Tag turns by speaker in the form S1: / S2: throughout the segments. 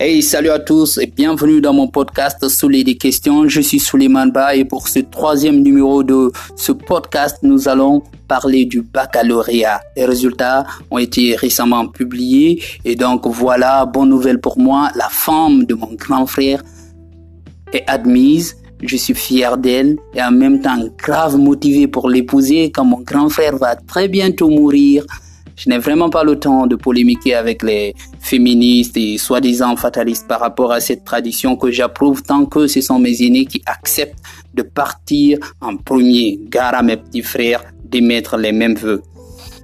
S1: Hey, salut à tous et bienvenue dans mon podcast Soulé des questions. Je suis Souleymane Ba et pour ce troisième numéro de ce podcast, nous allons parler du baccalauréat. Les résultats ont été récemment publiés et donc voilà, bonne nouvelle pour moi, la femme de mon grand frère est admise. Je suis fier d'elle et en même temps grave motivé pour l'épouser quand mon grand frère va très bientôt mourir. Je n'ai vraiment pas le temps de polémiquer avec les féministes et soi-disant fatalistes par rapport à cette tradition que j'approuve tant que ce sont mes aînés qui acceptent de partir en premier. Gare à mes petits frères d'émettre les mêmes vœux.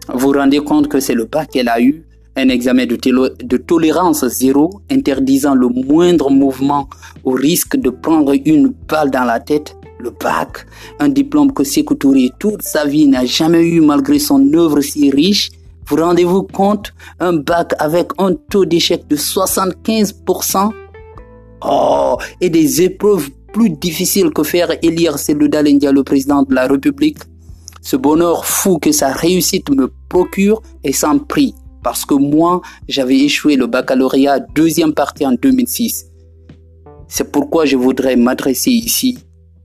S1: Vous vous rendez compte que c'est le bac qu'elle a eu, un examen de, tolérance zéro interdisant le moindre mouvement au risque de prendre une balle dans la tête le bac, un diplôme que Touré toute sa vie n'a jamais eu malgré son œuvre si riche vous rendez-vous compte? Un bac avec un taux d'échec de 75% Oh, et des épreuves plus difficiles que faire élire Selouda Lendia, le président de la République. Ce bonheur fou que sa réussite me procure est sans prix, parce que moi, j'avais échoué le baccalauréat deuxième partie en 2006. C'est pourquoi je voudrais m'adresser ici,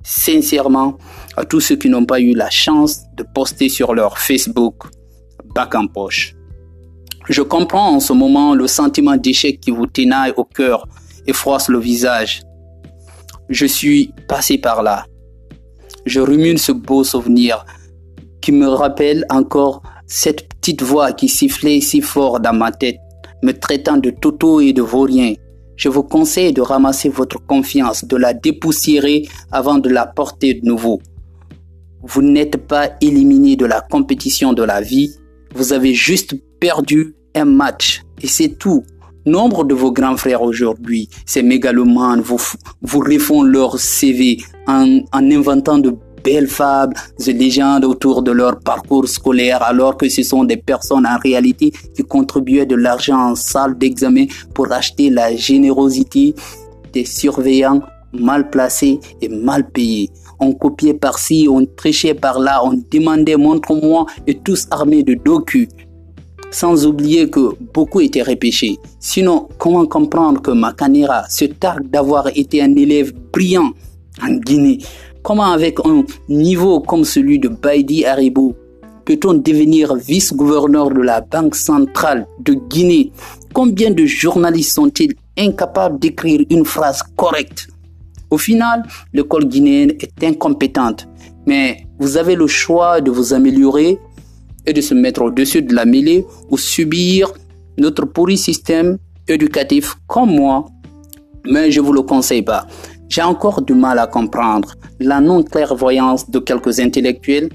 S1: sincèrement, à tous ceux qui n'ont pas eu la chance de poster sur leur Facebook bac en poche. Je comprends en ce moment le sentiment d'échec qui vous tenaille au cœur et froisse le visage. Je suis passé par là. Je rumine ce beau souvenir qui me rappelle encore cette petite voix qui sifflait si fort dans ma tête, me traitant de toto et de vaurien. Je vous conseille de ramasser votre confiance, de la dépoussiérer avant de la porter de nouveau. Vous n'êtes pas éliminé de la compétition de la vie, vous avez juste perdu un match et c'est tout. Nombre de vos grands frères aujourd'hui, ces mégalomanes, vous, vous refont leur CV en, en inventant de belles fables, de légendes autour de leur parcours scolaire, alors que ce sont des personnes en réalité qui contribuaient de l'argent en salle d'examen pour acheter la générosité des surveillants mal placés et mal payés on copiait par-ci, on trichait par-là, on demandait montre-moi et tous armés de docu. Sans oublier que beaucoup étaient repêchés. Sinon, comment comprendre que Makanera se targue d'avoir été un élève brillant en Guinée Comment avec un niveau comme celui de Baidi Haribo peut-on devenir vice-gouverneur de la Banque centrale de Guinée? Combien de journalistes sont-ils incapables d'écrire une phrase correcte? Au final, l'école guinéenne est incompétente, mais vous avez le choix de vous améliorer et de se mettre au-dessus de la mêlée ou subir notre pourri système éducatif comme moi. Mais je vous le conseille pas. J'ai encore du mal à comprendre la non-clairvoyance de quelques intellectuels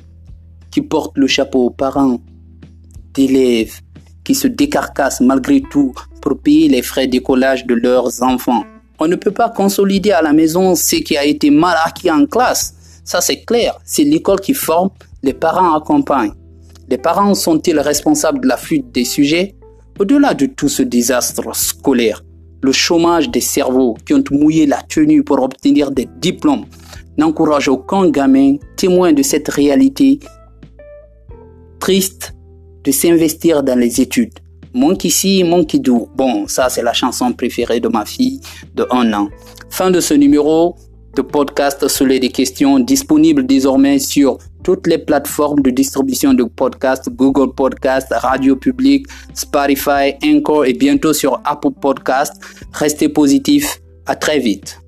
S1: qui portent le chapeau aux parents d'élèves qui se décarcassent malgré tout pour payer les frais d'écolage de leurs enfants. On ne peut pas consolider à la maison ce qui a été mal acquis en classe. Ça, c'est clair. C'est l'école qui forme, les parents accompagnent. Les parents sont-ils responsables de la fuite des sujets? Au-delà de tout ce désastre scolaire, le chômage des cerveaux qui ont mouillé la tenue pour obtenir des diplômes n'encourage aucun gamin témoin de cette réalité triste de s'investir dans les études. Monkey Si, Monkey Do. Bon, ça c'est la chanson préférée de ma fille de un an. Fin de ce numéro de podcast sur les questions disponible désormais sur toutes les plateformes de distribution de podcasts, Google Podcast, Radio Public, Spotify, Anchor et bientôt sur Apple Podcast. Restez positifs. À très vite.